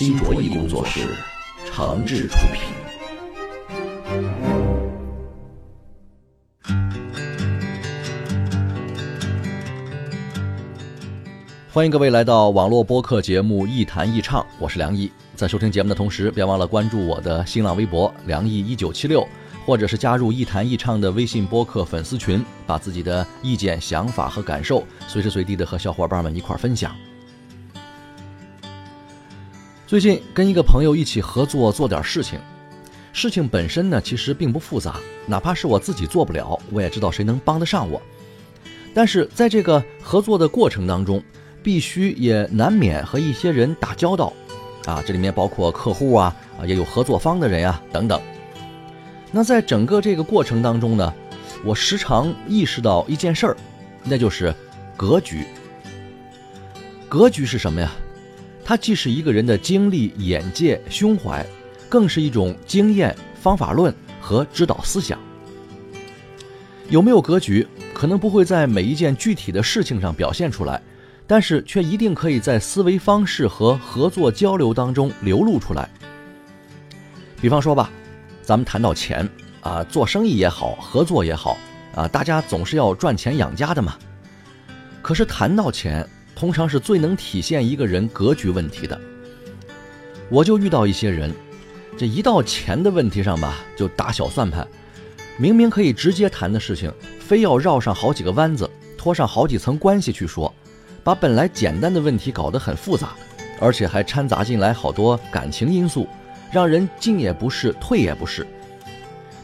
新卓艺工作室诚挚出品。欢迎各位来到网络播客节目《一弹一唱》，我是梁毅。在收听节目的同时，别忘了关注我的新浪微博“梁毅一九七六”，或者是加入“一弹一唱”的微信播客粉丝群，把自己的意见、想法和感受随时随地的和小伙伴们一块分享。最近跟一个朋友一起合作做点事情，事情本身呢其实并不复杂，哪怕是我自己做不了，我也知道谁能帮得上我。但是在这个合作的过程当中，必须也难免和一些人打交道，啊，这里面包括客户啊，啊，也有合作方的人啊，等等。那在整个这个过程当中呢，我时常意识到一件事儿，那就是格局。格局是什么呀？它既是一个人的经历、眼界、胸怀，更是一种经验、方法论和指导思想。有没有格局，可能不会在每一件具体的事情上表现出来。但是却一定可以在思维方式和合作交流当中流露出来。比方说吧，咱们谈到钱啊，做生意也好，合作也好啊，大家总是要赚钱养家的嘛。可是谈到钱，通常是最能体现一个人格局问题的。我就遇到一些人，这一到钱的问题上吧，就打小算盘，明明可以直接谈的事情，非要绕上好几个弯子，拖上好几层关系去说。把本来简单的问题搞得很复杂，而且还掺杂进来好多感情因素，让人进也不是，退也不是。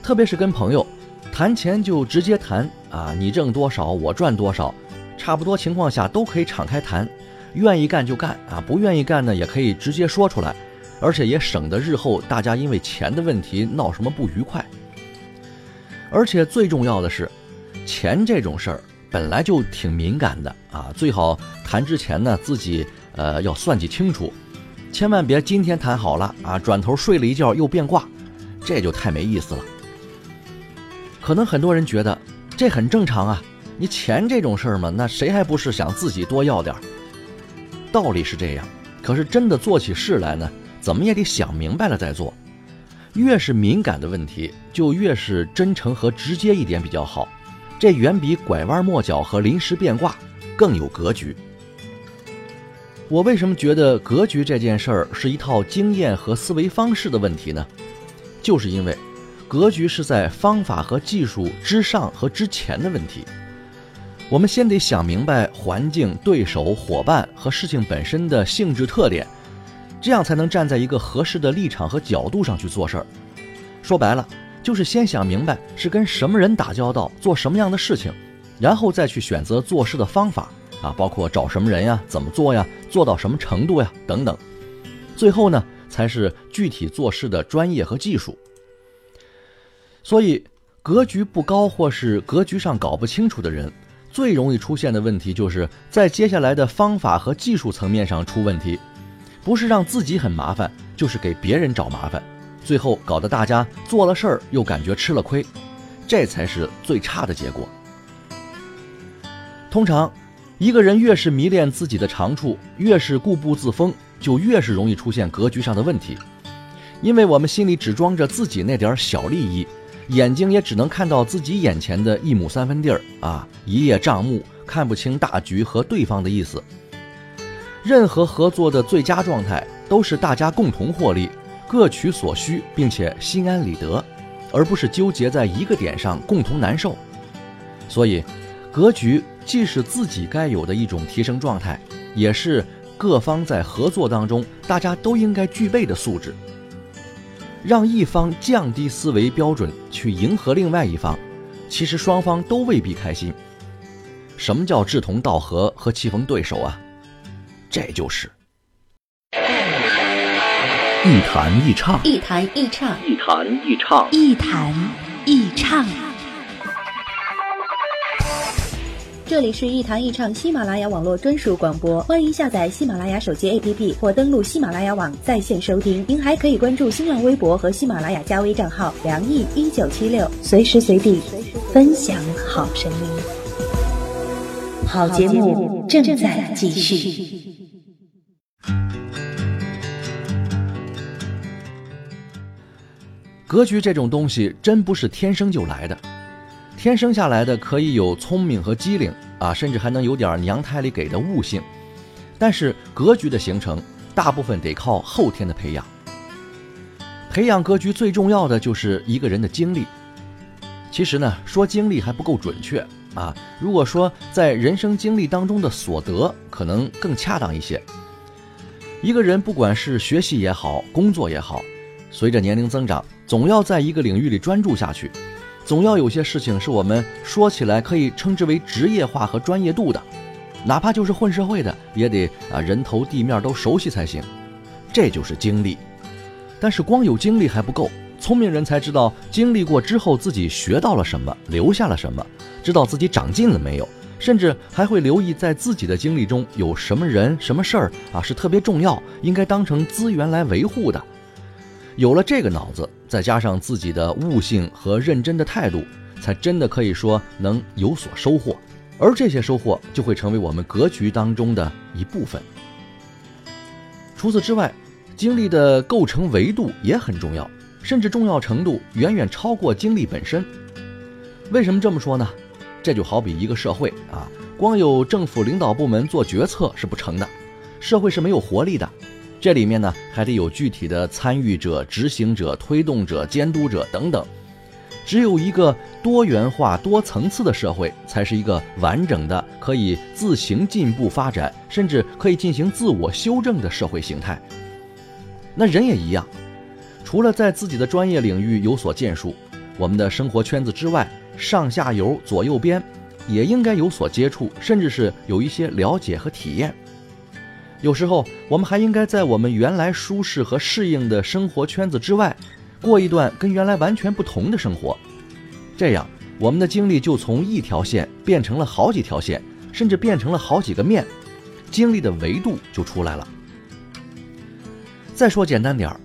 特别是跟朋友谈钱，就直接谈啊，你挣多少，我赚多少，差不多情况下都可以敞开谈，愿意干就干啊，不愿意干呢也可以直接说出来，而且也省得日后大家因为钱的问题闹什么不愉快。而且最重要的是，钱这种事儿。本来就挺敏感的啊，最好谈之前呢，自己呃要算计清楚，千万别今天谈好了啊，转头睡了一觉又变卦，这就太没意思了。可能很多人觉得这很正常啊，你钱这种事儿嘛，那谁还不是想自己多要点儿？道理是这样，可是真的做起事来呢，怎么也得想明白了再做。越是敏感的问题，就越是真诚和直接一点比较好。这远比拐弯抹角和临时变卦更有格局。我为什么觉得格局这件事儿是一套经验和思维方式的问题呢？就是因为，格局是在方法和技术之上和之前的问题。我们先得想明白环境、对手、伙伴和事情本身的性质特点，这样才能站在一个合适的立场和角度上去做事儿。说白了。就是先想明白是跟什么人打交道，做什么样的事情，然后再去选择做事的方法啊，包括找什么人呀，怎么做呀，做到什么程度呀，等等。最后呢，才是具体做事的专业和技术。所以，格局不高或是格局上搞不清楚的人，最容易出现的问题，就是在接下来的方法和技术层面上出问题，不是让自己很麻烦，就是给别人找麻烦。最后搞得大家做了事儿又感觉吃了亏，这才是最差的结果。通常，一个人越是迷恋自己的长处，越是固步自封，就越是容易出现格局上的问题。因为我们心里只装着自己那点小利益，眼睛也只能看到自己眼前的一亩三分地儿啊，一叶障目，看不清大局和对方的意思。任何合作的最佳状态，都是大家共同获利。各取所需，并且心安理得，而不是纠结在一个点上共同难受。所以，格局既是自己该有的一种提升状态，也是各方在合作当中大家都应该具备的素质。让一方降低思维标准去迎合另外一方，其实双方都未必开心。什么叫志同道合和棋逢对手啊？这就是。一弹一唱，一弹一唱，一弹一唱，一弹一唱。这里是一谈一唱喜马拉雅网络专属广播，欢迎下载喜马拉雅手机 APP 或登录喜马拉雅网在线收听。您还可以关注新浪微博和喜马拉雅加微账号“梁毅一九七六”，随时随地分享好声音。好节目正在继续。格局这种东西真不是天生就来的，天生下来的可以有聪明和机灵啊，甚至还能有点娘胎里给的悟性。但是格局的形成，大部分得靠后天的培养。培养格局最重要的就是一个人的经历。其实呢，说经历还不够准确啊。如果说在人生经历当中的所得，可能更恰当一些。一个人不管是学习也好，工作也好，随着年龄增长。总要在一个领域里专注下去，总要有些事情是我们说起来可以称之为职业化和专业度的，哪怕就是混社会的，也得啊人头地面都熟悉才行。这就是经历。但是光有经历还不够，聪明人才知道经历过之后自己学到了什么，留下了什么，知道自己长进了没有，甚至还会留意在自己的经历中有什么人、什么事儿啊是特别重要，应该当成资源来维护的。有了这个脑子，再加上自己的悟性和认真的态度，才真的可以说能有所收获。而这些收获就会成为我们格局当中的一部分。除此之外，经历的构成维度也很重要，甚至重要程度远远超过经历本身。为什么这么说呢？这就好比一个社会啊，光有政府领导部门做决策是不成的，社会是没有活力的。这里面呢，还得有具体的参与者、执行者、推动者、监督者等等。只有一个多元化、多层次的社会，才是一个完整的、可以自行进步发展，甚至可以进行自我修正的社会形态。那人也一样，除了在自己的专业领域有所建树，我们的生活圈子之外，上下游、左右边，也应该有所接触，甚至是有一些了解和体验。有时候，我们还应该在我们原来舒适和适应的生活圈子之外，过一段跟原来完全不同的生活。这样，我们的经历就从一条线变成了好几条线，甚至变成了好几个面，经历的维度就出来了。再说简单点儿，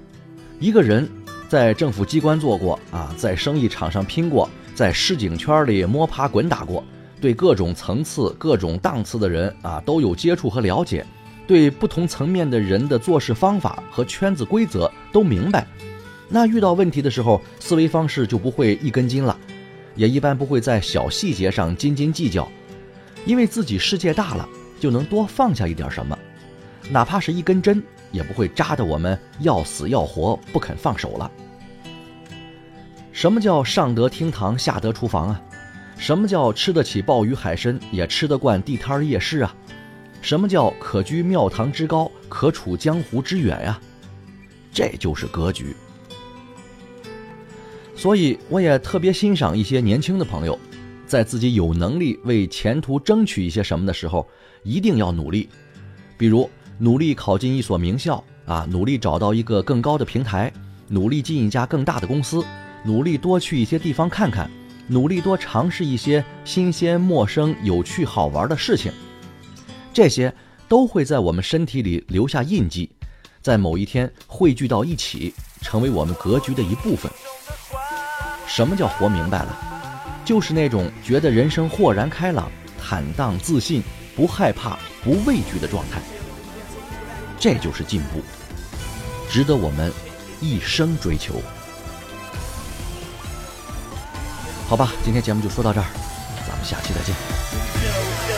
一个人在政府机关做过啊，在生意场上拼过，在市井圈里摸爬滚打过，对各种层次、各种档次的人啊都有接触和了解。对不同层面的人的做事方法和圈子规则都明白，那遇到问题的时候，思维方式就不会一根筋了，也一般不会在小细节上斤斤计较，因为自己世界大了，就能多放下一点什么，哪怕是一根针，也不会扎得我们要死要活不肯放手了。什么叫上得厅堂下得厨房啊？什么叫吃得起鲍鱼海参也吃得惯地摊夜市啊？什么叫可居庙堂之高，可处江湖之远呀？这就是格局。所以，我也特别欣赏一些年轻的朋友，在自己有能力为前途争取一些什么的时候，一定要努力。比如，努力考进一所名校啊，努力找到一个更高的平台，努力进一家更大的公司，努力多去一些地方看看，努力多尝试一些新鲜、陌生、有趣、好玩的事情。这些都会在我们身体里留下印记，在某一天汇聚到一起，成为我们格局的一部分。什么叫活明白了？就是那种觉得人生豁然开朗、坦荡自信、不害怕、不畏惧的状态。这就是进步，值得我们一生追求。好吧，今天节目就说到这儿，咱们下期再见。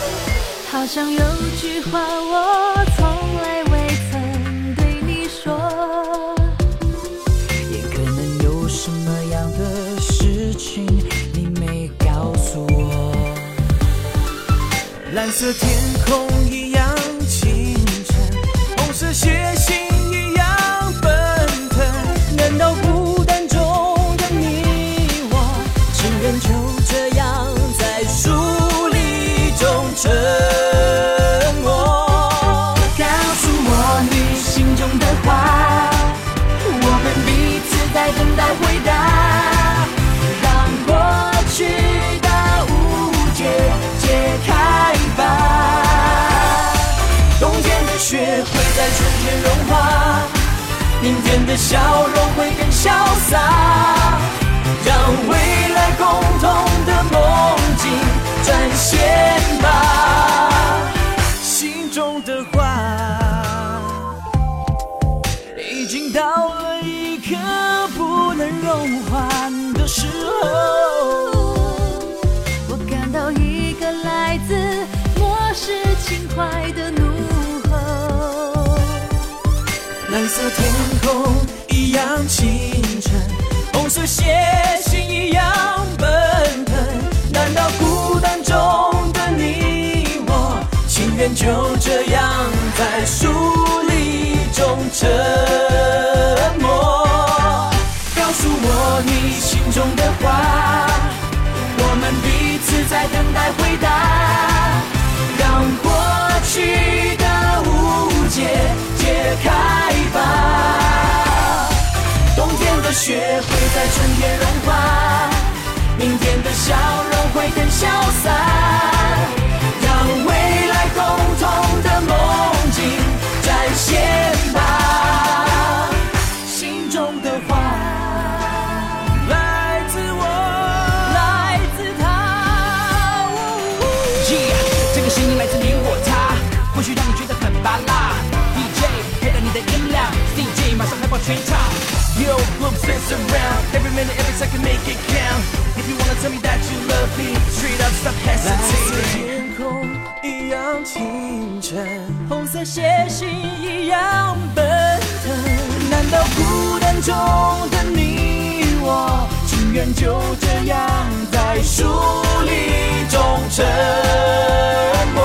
好像有句话我从来未曾对你说，也可能有什么样的事情你没告诉我。蓝色天空一样清澈，红色血型雪会在春天融化，明天的笑容会更潇洒，让未来共同的梦境展现吧。心中的话，已经到红色血性一样奔腾。难道孤单中的你我，情愿就这样在疏雪会在春天融化，明天的笑容会更潇洒。Every minute, every second, make it count. If you wanna tell me that you love me, straight up, stop hesitating. 天空一样清澈，红色血性一样奔腾。难道孤单中的你我，情愿就这样在疏离中沉默？